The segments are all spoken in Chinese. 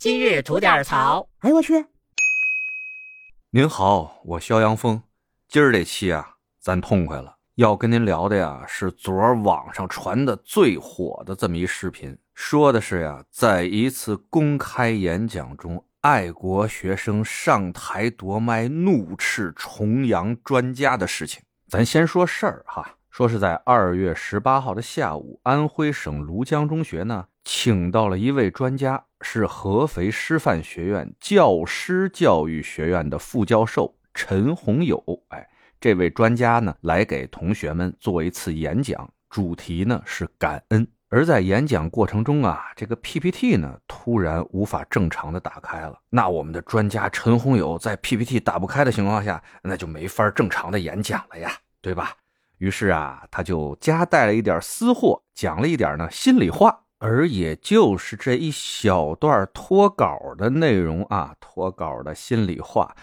今日吐点槽。哎，我去！您好，我肖阳峰。今儿这期啊，咱痛快了，要跟您聊的呀是昨儿网上传的最火的这么一视频，说的是呀，在一次公开演讲中，爱国学生上台夺麦，怒斥重阳专家的事情。咱先说事儿哈，说是在二月十八号的下午，安徽省庐江中学呢，请到了一位专家。是合肥师范学院教师教育学院的副教授陈洪友，哎，这位专家呢来给同学们做一次演讲，主题呢是感恩。而在演讲过程中啊，这个 PPT 呢突然无法正常的打开了。那我们的专家陈洪友在 PPT 打不开的情况下，那就没法正常的演讲了呀，对吧？于是啊，他就夹带了一点私货，讲了一点呢心里话。而也就是这一小段脱稿的内容啊，脱稿的心里话，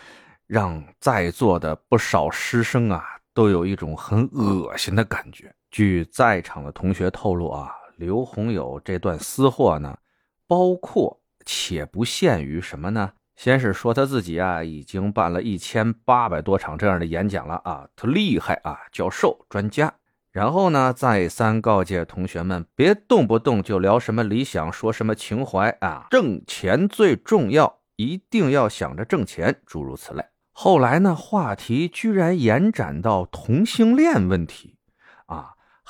让在座的不少师生啊，都有一种很恶心的感觉。据在场的同学透露啊，刘洪友这段私货呢，包括且不限于什么呢？先是说他自己啊，已经办了一千八百多场这样的演讲了啊，他厉害啊，教授专家。然后呢，再三告诫同学们，别动不动就聊什么理想，说什么情怀啊，挣钱最重要，一定要想着挣钱，诸如此类。后来呢，话题居然延展到同性恋问题，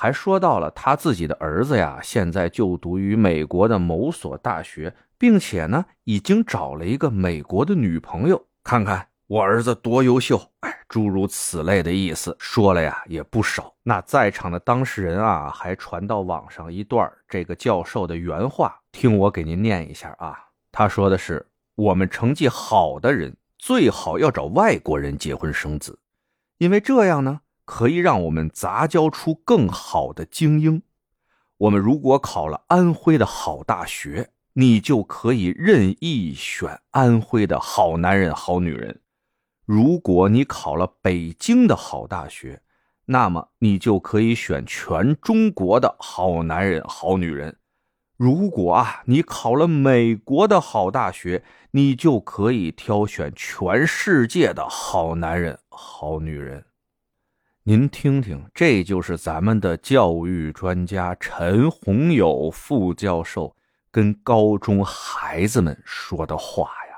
还说到了他自己的儿子呀，现在就读于美国的某所大学，并且呢，已经找了一个美国的女朋友，看看。我儿子多优秀，哎，诸如此类的意思说了呀也不少。那在场的当事人啊，还传到网上一段这个教授的原话，听我给您念一下啊。他说的是：我们成绩好的人最好要找外国人结婚生子，因为这样呢，可以让我们杂交出更好的精英。我们如果考了安徽的好大学，你就可以任意选安徽的好男人、好女人。如果你考了北京的好大学，那么你就可以选全中国的好男人、好女人。如果啊，你考了美国的好大学，你就可以挑选全世界的好男人、好女人。您听听，这就是咱们的教育专家陈洪友副教授跟高中孩子们说的话呀。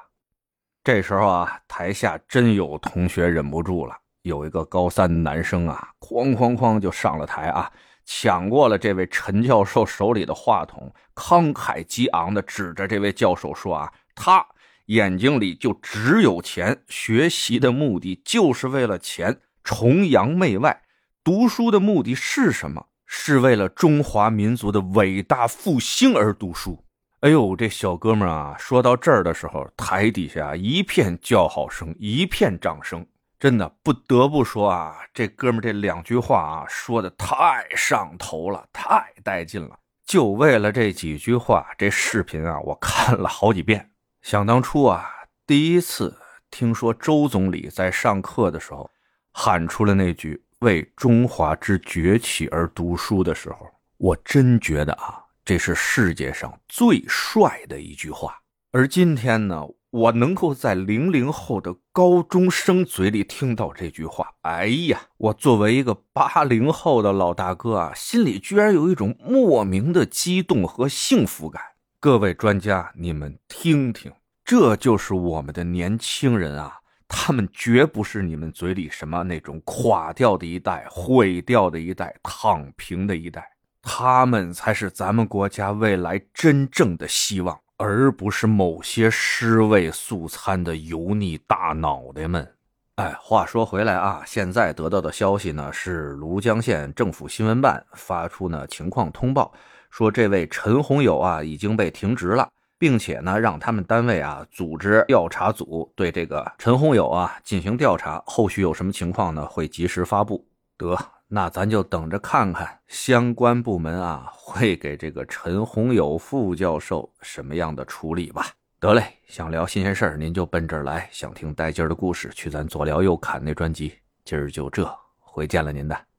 这时候啊，台下真有同学忍不住了。有一个高三男生啊，哐哐哐就上了台啊，抢过了这位陈教授手里的话筒，慷慨激昂的指着这位教授说：“啊，他眼睛里就只有钱，学习的目的就是为了钱，崇洋媚外。读书的目的是什么？是为了中华民族的伟大复兴而读书。”哎呦，这小哥们啊，说到这儿的时候，台底下一片叫好声，一片掌声。真的不得不说啊，这哥们这两句话啊，说的太上头了，太带劲了。就为了这几句话，这视频啊，我看了好几遍。想当初啊，第一次听说周总理在上课的时候喊出了那句“为中华之崛起而读书”的时候，我真觉得啊。这是世界上最帅的一句话，而今天呢，我能够在零零后的高中生嘴里听到这句话，哎呀，我作为一个八零后的老大哥啊，心里居然有一种莫名的激动和幸福感。各位专家，你们听听，这就是我们的年轻人啊，他们绝不是你们嘴里什么那种垮掉的一代、毁掉的一代、躺平的一代。他们才是咱们国家未来真正的希望，而不是某些尸位素餐的油腻大脑袋们。哎，话说回来啊，现在得到的消息呢，是庐江县政府新闻办发出呢情况通报，说这位陈洪友啊已经被停职了，并且呢让他们单位啊组织调查组对这个陈洪友啊进行调查，后续有什么情况呢会及时发布。得。那咱就等着看看相关部门啊会给这个陈洪友副教授什么样的处理吧。得嘞，想聊新鲜事儿您就奔这儿来，想听带劲儿的故事去咱左聊右侃那专辑。今儿就这，回见了您的。